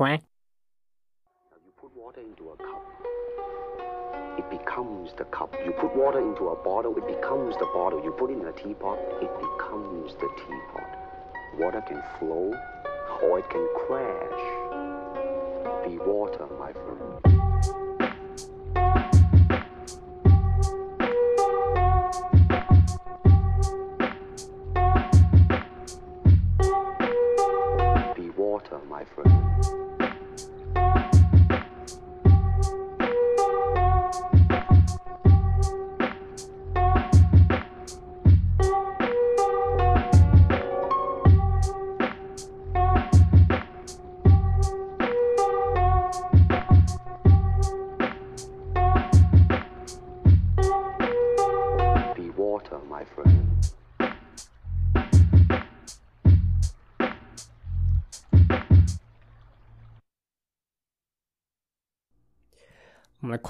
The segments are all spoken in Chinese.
Quack. You put water into a cup, it becomes the cup. You put water into a bottle, it becomes the bottle. You put it in a teapot, it becomes the teapot. Water can flow or it can crash. Be water, my friend.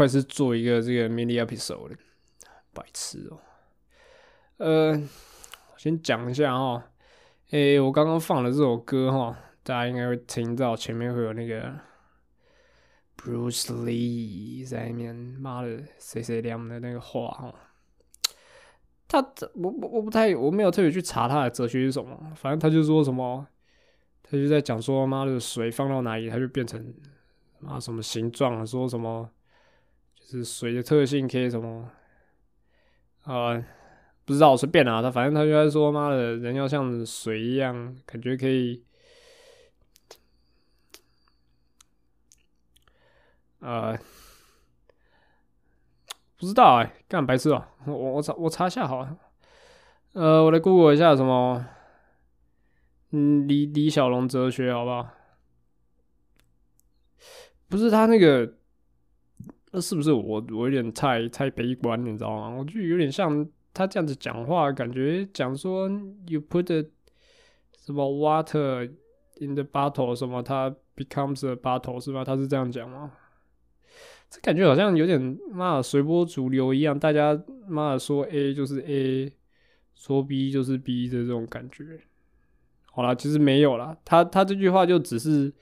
快是做一个这个 mini episode，白痴哦、呃，我先讲一下哈，诶、我刚刚放的这首歌哈，大家应该会听到前面会有那个 Bruce Lee 在里面，妈的，谁谁亮的那个话哈。他我我我不太我没有特别去查他的哲学是什么，反正他就说什么，他就在讲说妈的水放到哪里它就变成啊什么形状，说什么是水的特性可以什么，呃，不知道随便啦，他反正他就在说妈的人要像水一样，感觉可以，呃。不知道哎、干白痴哦、我我查我查一下好了。呃，我来 Google 一下什么，嗯，李李小龙哲学好不好？不是他那个，那是不是我我有点太太悲观，你知道吗？我就有点像他这样子讲话，感觉讲说 you put the 什么 water in the bottle 什么，它 becomes a bottle 是吧？他是这样讲吗？这感觉好像有点妈的随波逐流一样，大家妈的说 A 就是 A，说 B 就是 B 的这种感觉。好啦，其实没有啦，他他这句话就只是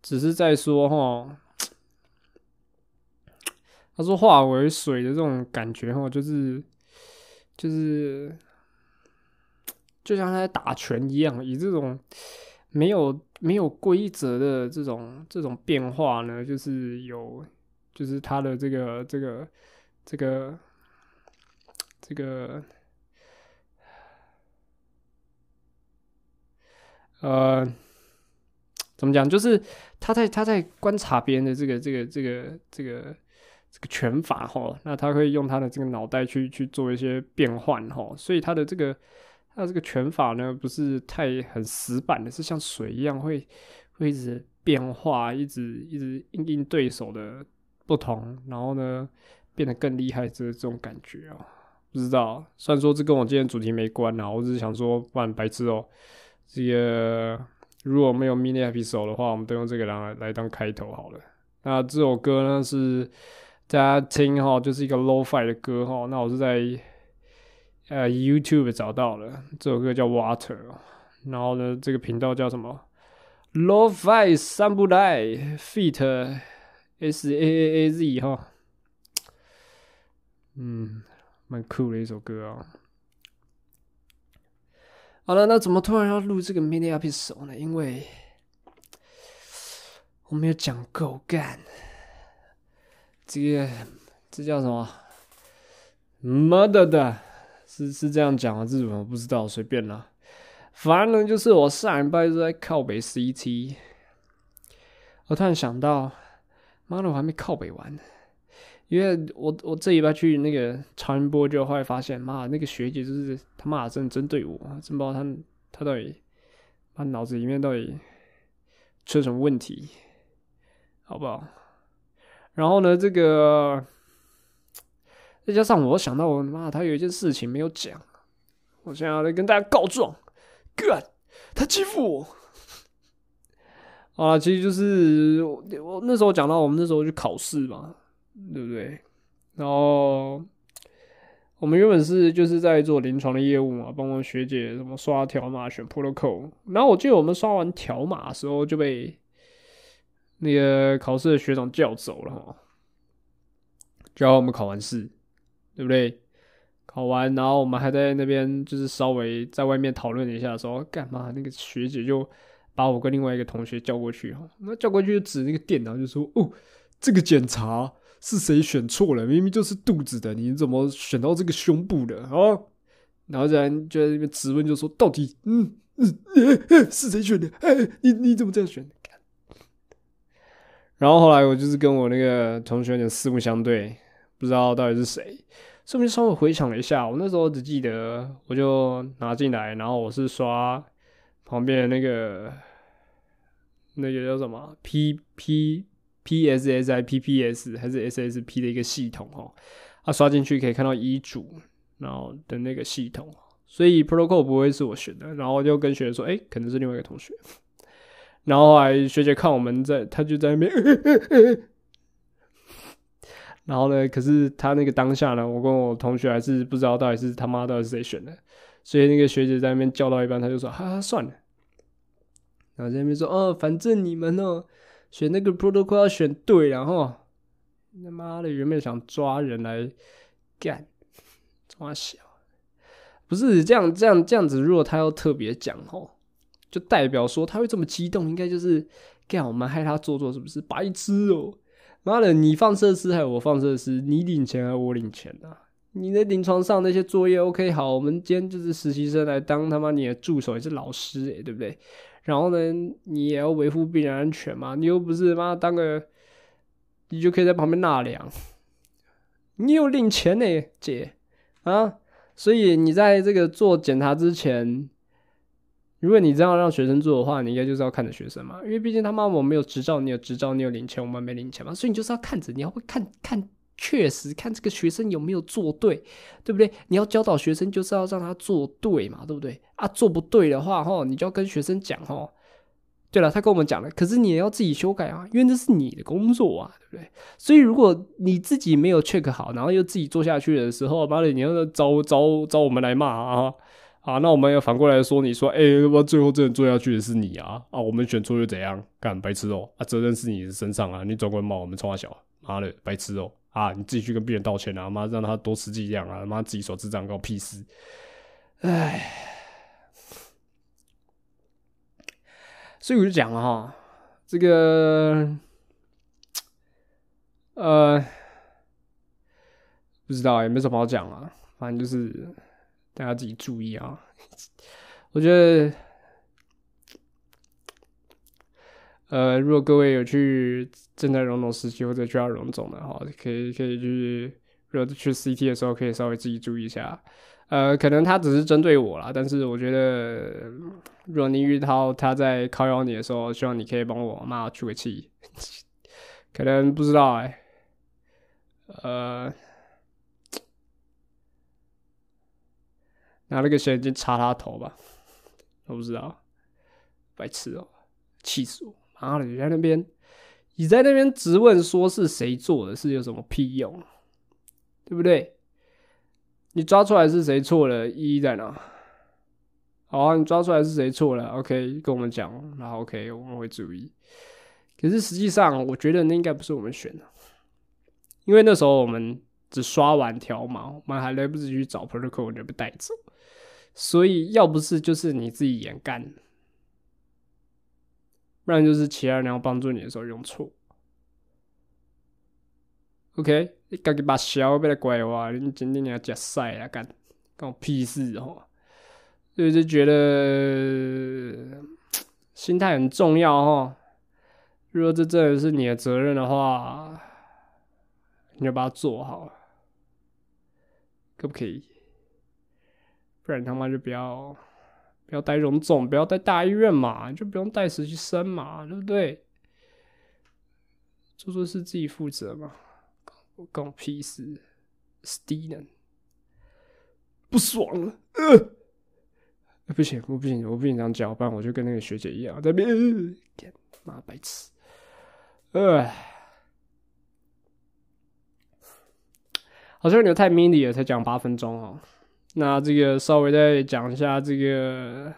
只是在说哈，他说化为水的这种感觉哈，就是就是就像他在打拳一样，以这种没有没有规则的这种这种变化呢，就是有。就是他的这个这个这个这个呃，怎么讲？就是他在他在观察别人的这个这个这个这个这个拳法哈，那他会用他的这个脑袋去去做一些变换哈，所以他的这个他的这个拳法呢，不是太很死板的，是像水一样会会一直变化，一直一直应应对手的。不同，然后呢，变得更厉害，这这种感觉哦，不知道。虽然说这跟我今天主题没关啊，我只是想说，不然白痴哦。这个如果没有 mini episode 的话，我们都用这个来来当开头好了。那这首歌呢是大家听哈，就是一个 low fi 的歌哈。那我是在呃 YouTube 找到了，这首歌叫 Water，然后呢，这个频道叫什么？low fi 三不赖 feat。S A A A Z 哈，嗯，蛮酷的一首歌啊。好了，那怎么突然要录这个 mini episode 呢？因为我没有讲够干，这个这叫什么没得的，是是这样讲啊？这怎么不知道？随便啦。反正，就是我上礼拜是在靠北 CT，我突然想到。妈的，我还没靠北完，因为我我这一拜去那个长音波，就后来发现，妈那个学姐就是他妈的真针对我，真不知道她她到底，她脑子里面到底出了什么问题，好不好？然后呢，这个再加上我想到我妈，她有一件事情没有讲，我现在要来跟大家告状，，God，，她欺负我。啊，其实就是我我那时候讲到我们那时候去考试嘛，对不对？然后我们原本是就是在做临床的业务嘛，帮我学姐什么刷条码、选 protocol。然后我记得我们刷完条码的时候就被那个考试的学长叫走了哈，就要我们考完试，对不对？考完，然后我们还在那边就是稍微在外面讨论了一下，说干嘛？那个学姐就把我跟另外一个同学叫过去哈，那叫过去就指那个电脑就说：“哦，这个检查是谁选错了？明明就是肚子的，你怎么选到这个胸部的啊？”然后人就在那边质问，就说：“到底，嗯嗯，是谁选的？哎，你你怎么这样选？”然后后来我就是跟我那个同学有点四目相对，不知道到底是谁。顺便稍微回想了一下，我那时候只记得，我就拿进来，然后我是刷旁边的那个那个叫什么 P P P S S I P P S 还是 S S P 的一个系统哦，啊，刷进去可以看到遗嘱，然后的那个系统，所以 protocol 不会是我选的，然后我就跟学生说，哎，可能是另外一个同学。然后后来学姐看我们在，她就在那边，然后呢，可是他那个当下呢，我跟我同学还是不知道到底是他妈到底是谁选的，所以那个学姐在那边叫到一半，他就说，哈哈，算了。然后在那边说，哦，反正你们呢选那个 protocol 要选对，然后他妈的原本想抓人来干，抓小，不是这样这样这样子，如果他要特别讲哦。就代表说他会这么激动，应该就是干我们害他做做，是不是白痴哦？妈的，你放设施还有我放设施，你领钱还是我领钱啊？你的临床上那些作业 OK 好，我们今天就是实习生来当他妈你的助手，也是老师诶，对不对？然后呢，你也要维护病人安全嘛，你又不是妈当个，你就可以在旁边纳凉，你有领钱呢，姐啊，所以你在这个做检查之前。如果你这样让学生做的话，你应该就是要看着学生嘛，因为毕竟他妈我没有执照，你有执照，你有领钱，我们没领钱嘛，所以你就是要看着，你要会看看，确实看这个学生有没有做对，对不对？你要教导学生就是要让他做对嘛，对不对？啊，做不对的话，哈，你就要跟学生讲，哈。对了，他跟我们讲了，可是你也要自己修改啊，因为这是你的工作啊，对不对？所以如果你自己没有 check 好，然后又自己做下去的时候，妈的，你要找找找我们来骂啊！啊，那我们要反过来说，你说，哎，我最后真的做下去的是你啊？啊，我们选错又怎样？干白痴哦！啊，责任是你的身上啊！你总管骂我们冲他小，妈的，白痴哦！啊，你自己去跟病人道歉啊！妈，让他多吃几样啊！妈，自己手智障，关我屁事！唉，所以我就讲了哈，这个，呃，不知道也没什么好讲啊，反正就是。大家自己注意啊！我觉得，呃，如果各位有去正在荣总实习或者需要荣总的话，可以可以去，如果去 CT 的时候，可以稍微自己注意一下。呃，可能他只是针对我啦，但是我觉得，如果你遇到他在靠邀你的时候，希望你可以帮我骂出个气。可能不知道哎，呃。拿那个显微镜插他头吧，我不知道，白痴哦，气死我！妈的，你在那边，你在那边质问说是谁做的，是有什么屁用？对不对？你抓出来是谁错了，意义在哪？好啊，你抓出来是谁错了？OK，跟我们讲，然后 OK，我们会注意。可是实际上，我觉得那应该不是我们选的，因为那时候我们只刷完条码，我们还来不及去找 protocol，就被带走。所以，要不是就是你自己眼干，不然就是其他人要帮助你的时候用错。OK，你赶紧把小别来怪我，你今天你要加赛啊，干干我屁事哦！所以就觉得心态很重要哦。如果这真的是你的责任的话，你要把它做好，可不可以？不然他妈就不要不要带荣总，不要带大医院嘛，就不用带实习生嘛，对不对？做错事自己负责嘛，关我屁事！Steven 不爽了，呃，不行，我不行，我不行这样叫，不然我就跟那个学姐一样在边，妈白痴，呃，好像有点太 mini 了，才讲八分钟哦。那这个稍微再讲一下这个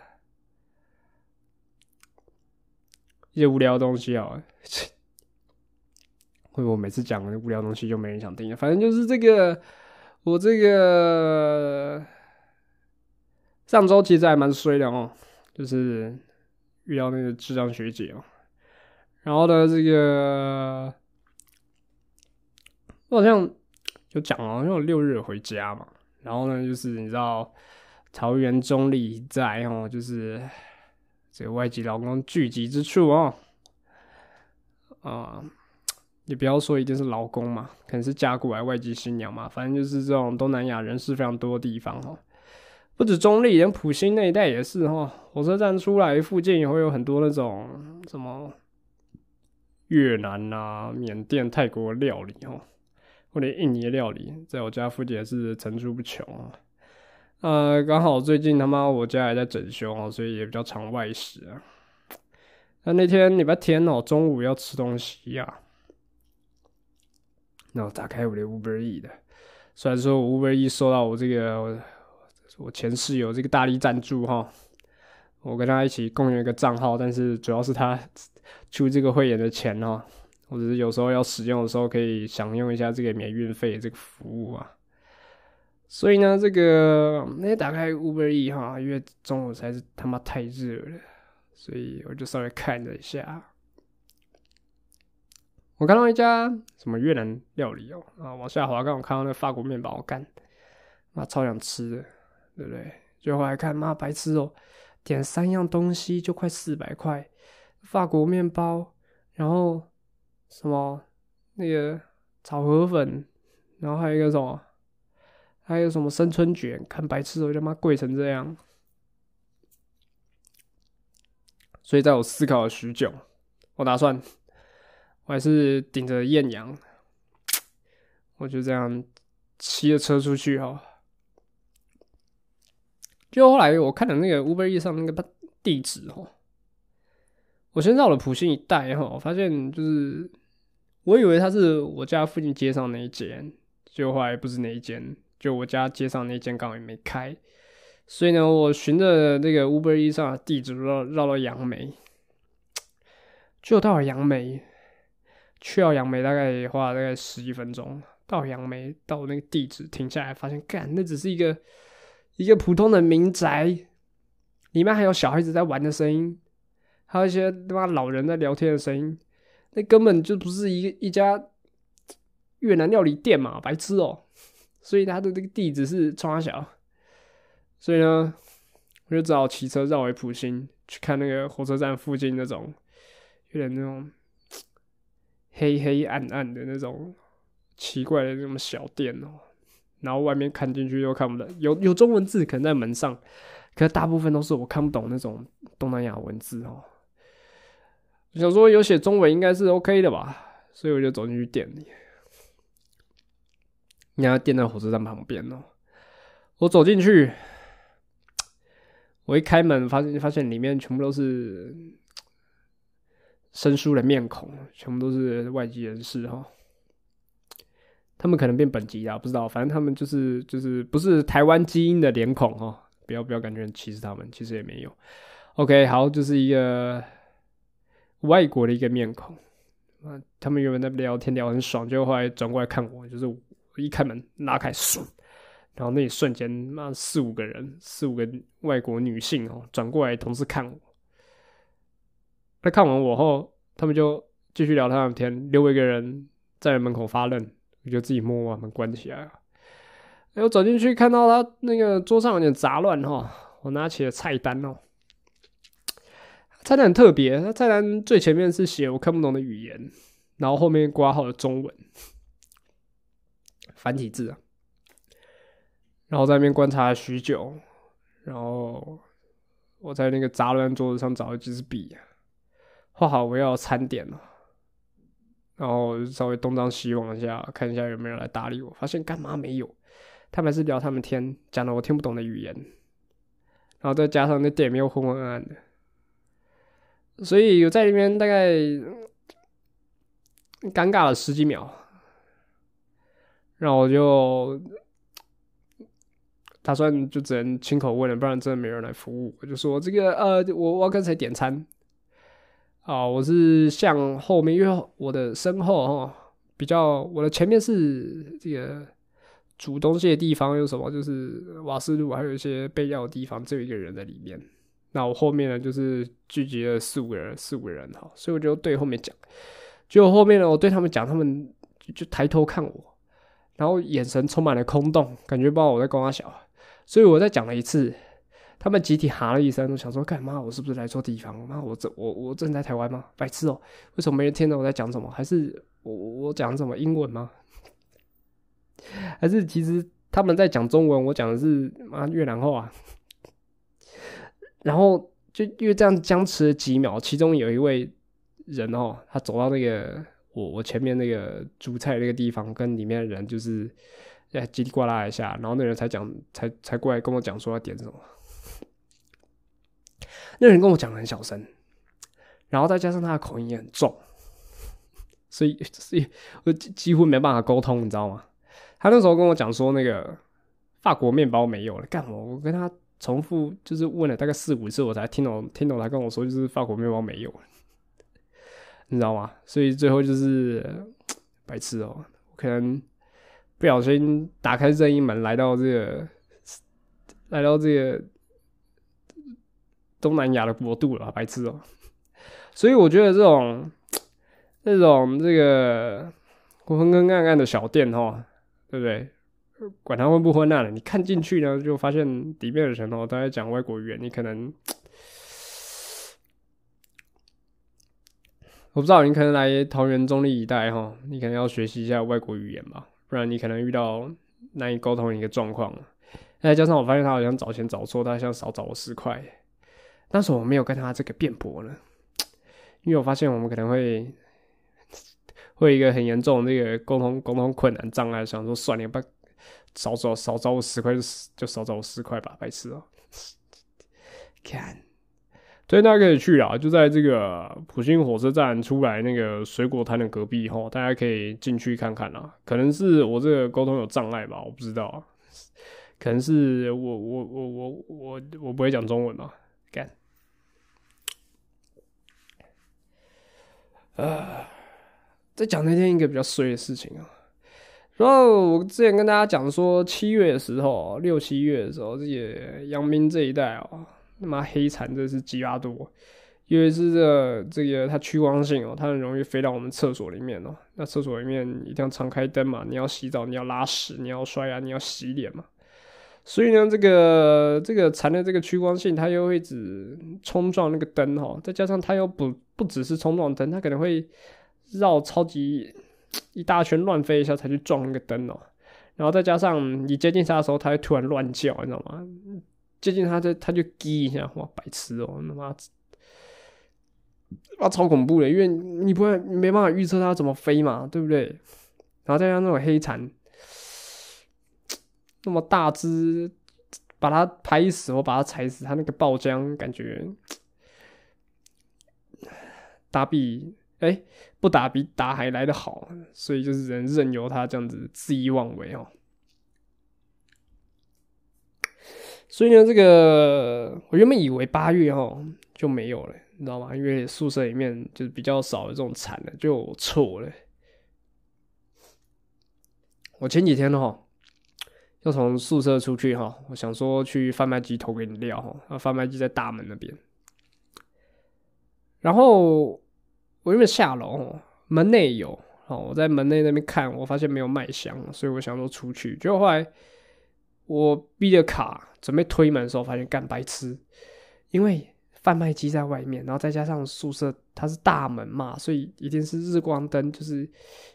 一些无聊的东西啊，会不会每次讲无聊东西就没人想听？反正就是这个，我这个上周其实还蛮衰的哦，就是遇到那个智障学姐哦。然后呢，这个我好像就讲了，因为我六日回家嘛。然后呢，就是你知道桃园中立在哦，就是这个外籍劳工聚集之处哦，啊。你不要说一定是劳工嘛，可能是嫁过来外籍新娘嘛，反正就是这种东南亚人士非常多的地方哈。不止中立，连普兴那一带也是哈。火车站出来附近也会有很多那种什么越南啊、缅甸、泰国料理哈，或者印尼料理，在我家附近也是层出不穷啊。呃，刚好最近他妈我家还在整修啊，所以也比较常外食啊。那那天礼拜天哦，中午要吃东西呀。那我打开我的 Uber E 的，虽然说我 Uber E 收到我这个我前室友这个大力赞助哈，我跟他一起共用一个账号，但是主要是他出这个会员的钱哦，或者是有时候要使用的时候可以享用一下这个免运费这个服务啊。所以呢，这个那打开 Uber E 哈，因为中午才是他妈太热了，所以我就稍微看了一下。我看到一家什么越南料理哦，啊，往下滑，刚好看到那法国面包，干，妈超想吃的，对不对？最后来看，妈白痴哦，点三样东西就快四百块，法国面包，然后什么那个炒河粉，然后还有一个什么，还有什么生春卷，看白痴哦，他妈贵成这样，所以在我思考了许久，我打算。我还是顶着艳阳，我就这样骑着车出去哈。就后来我看了那个 Uber E 上那个地址哈，我先绕了普信一带哈，发现就是我以为他是我家附近街上那一间，就后来不是那一间，就我家街上那间刚好也没开，所以呢，我循着那个 Uber 上的地址绕绕到杨梅，就到了杨梅。去到杨梅大概花了大概十几分钟，到杨梅到那个地址停下来，发现干那只是一个一个普通的民宅，里面还有小孩子在玩的声音，还有一些他妈老人在聊天的声音，那根本就不是一一家越南料理店嘛，白痴哦！所以他的这个地址是川小，所以呢，我就只好骑车绕回普兴去看那个火车站附近那种有点那种。黑黑暗暗的那种奇怪的那种小店哦，然后外面看进去又看不到，有有中文字可能在门上，可大部分都是我看不懂那种东南亚文字哦。想说有写中文应该是 OK 的吧，所以我就走进去店里。你看店在火车站旁边哦，我走进去，我一开门发现发现里面全部都是。生疏的面孔，全部都是外籍人士哈。他们可能变本籍啊，不知道，反正他们就是就是不是台湾基因的脸孔哈。不要不要感觉很歧视他们，其实也没有。OK，好，就是一个外国的一个面孔啊。他们原本在聊天聊很爽，就后来转过来看我，就是一开门拉开，然后那一瞬间，妈四五个人，四五个外国女性哦，转过来同时看我。他看完我后，他们就继续聊他们天，留我一个人在门口发愣，我就自己默默把门关起来了。哎，我走进去看到他那个桌上有点杂乱哈，我拿起了菜单哦，菜单很特别，他菜单最前面是写我看不懂的语言，然后后面挂号的中文繁体字啊，然后在那边观察了许久，然后我在那个杂乱桌子上找了几支笔。画好我要餐点了，然后稍微东张西望一下，看一下有没有人来搭理我。发现干嘛没有？他们是聊他们天，讲的我听不懂的语言，然后再加上那店面又昏昏暗暗的，所以有在里面大概尴尬了十几秒，然后我就打算就只能亲口问了，不然真的没人来服务。我就说这个呃，我我刚才点餐。啊，我是向后面，因为我的身后哈比较我的前面是这个煮东西的地方有什么？就是瓦斯炉，还有一些备料的地方，只有一个人在里面。那我后面呢，就是聚集了四五个人，四五个人哈，所以我就对后面讲。结果后面呢，我对他们讲，他们就抬头看我，然后眼神充满了空洞，感觉不知道我在跟他小。所以我再讲了一次，他们集体哈了一声，我想说干嘛？我是不是来错地方？妈，我这我我正在台湾吗？白痴哦！为什么没人听到我在讲什么？还是我我讲什么英文吗？还是其实他们在讲中文，我讲的是妈越南话？然后就因为这样僵持了几秒，其中有一位人哦，他走到那个我我前面那个煮菜那个地方，跟里面的人就是哎叽里呱啦一下，然后那人才讲才才过来跟我讲说要点什么。那人跟我讲很小声，然后再加上他的口音也很重，所以所以我几乎没办法沟通，你知道吗？他那时候跟我讲说那个法国面包没有了，干嘛？我跟他。重复就是问了大概四五次，我才听懂，听懂他跟我说就是法国面包没有，你知道吗？所以最后就是白痴哦，我可能不小心打开任意门来到这个，来到这个东南亚的国度了，白痴哦。所以我觉得这种这种这个昏昏暗暗的小店哈，对不对？管他混不混乱了，你看进去呢，就发现里面的人哦都在讲外国语言，你可能我不知道，你可能来桃园中立一带哈，你可能要学习一下外国语言吧，不然你可能遇到难以沟通一个状况。再加上我发现他好像找钱找错，他想少找我十块，但是我没有跟他这个辩驳了，因为我发现我们可能会 会一个很严重的那个沟通沟通困难障碍，想说算了吧。少找少找我十块就就少找我十块吧，白痴哦！看，所以大家可以去啊，就在这个普兴火车站出来那个水果摊的隔壁哈，大家可以进去看看啊。可能是我这个沟通有障碍吧，我不知道。可能是我我我我我我不会讲中文嘛，干。啊，在讲那天一个比较衰的事情啊。然后我之前跟大家讲说，七月的时候，六七月的时候，这些阳明这一带哦，他妈黑蝉真是鸡巴多，因为是这这个它趋光性哦，它很容易飞到我们厕所里面哦。那厕所里面一定要常开灯嘛，你要洗澡，你要拉屎，你要刷牙，你要洗脸嘛。所以呢，这个这个蝉的这个趋光性，它又会只冲撞那个灯哈，再加上它又不不只是冲撞灯，它可能会绕超级。一大圈乱飞一下才去撞那个灯哦，然后再加上你接近它的时候，它会突然乱叫，你知道吗？接近它就它就滴一下，哇，白痴哦，他妈，啊，超恐怖的，因为你不会没办法预测它怎么飞嘛，对不对？然后再加上那种黑蝉，那么大只，把它拍死或把它踩死，它那个爆浆感觉，打比。哎，不打比打还来得好，所以就是人任由他这样子恣意妄为哦。所以呢，这个我原本以为八月哈就没有了，你知道吗？因为宿舍里面就是比较少的这种惨的，就错了。我前几天哈要从宿舍出去哈，我想说去贩卖机投个饮料哈，那贩卖机在大门那边，然后。我原本下楼，门内有哦，我在门内那边看，我发现没有麦香，所以我想说出去。结果后来我逼着卡准备推门的时候，发现干白痴，因为贩卖机在外面，然后再加上宿舍它是大门嘛，所以一定是日光灯，就是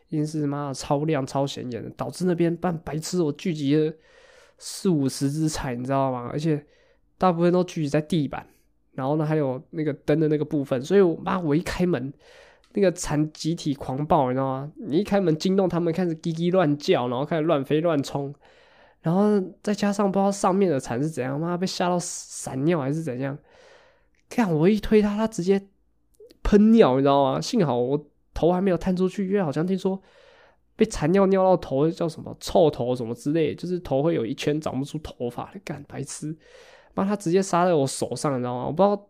一定是妈的超亮超显眼的，导致那边办白痴，我聚集了四五十只彩，你知道吗？而且大部分都聚集在地板。然后呢，还有那个灯的那个部分，所以我妈我一开门，那个蝉集体狂暴，你知道吗？你一开门惊动他们，开始叽叽乱叫，然后开始乱飞乱冲，然后再加上不知道上面的蝉是怎样，妈被吓到闪尿还是怎样？看我一推它，它直接喷尿，你知道吗？幸好我头还没有探出去，因为好像听说被蝉尿尿到头叫什么臭头什么之类，就是头会有一圈长不出头发，干白痴。妈，他直接杀在我手上，你知道吗？我不知道，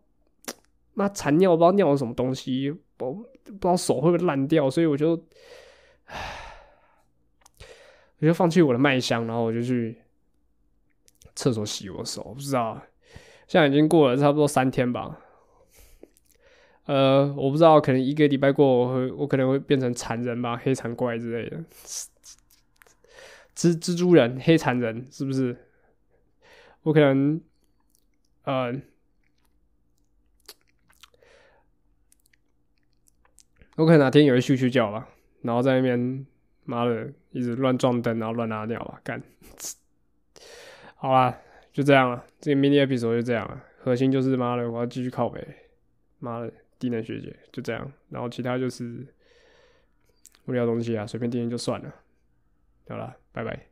妈残尿，我不知道尿了什么东西，我不知道手会不会烂掉，所以我就我就放弃我的麦香，然后我就去厕所洗我手。不知道，现在已经过了差不多三天吧。呃，我不知道，可能一个礼拜过，我会我可能会变成残人吧，黑残怪之类的，蜘蜘蛛人、黑残人是不是？我可能，呃，我可能哪天也会咻咻叫吧，然后在那边，妈的，一直乱撞灯，然后乱拉尿吧，干。好啦，就这样了，这个 mini episode 就这样了，核心就是妈的，我要继续靠北，妈的。低能学姐就这样，然后其他就是无聊东西啊，随便听听就算了。好了，拜拜。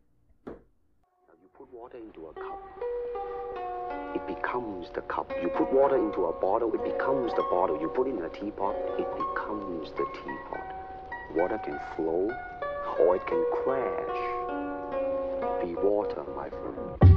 It becomes the cup. You put water into a bottle, it becomes the bottle. You put it in a teapot, it becomes the teapot. Water can flow or it can crash. Be water, my friend.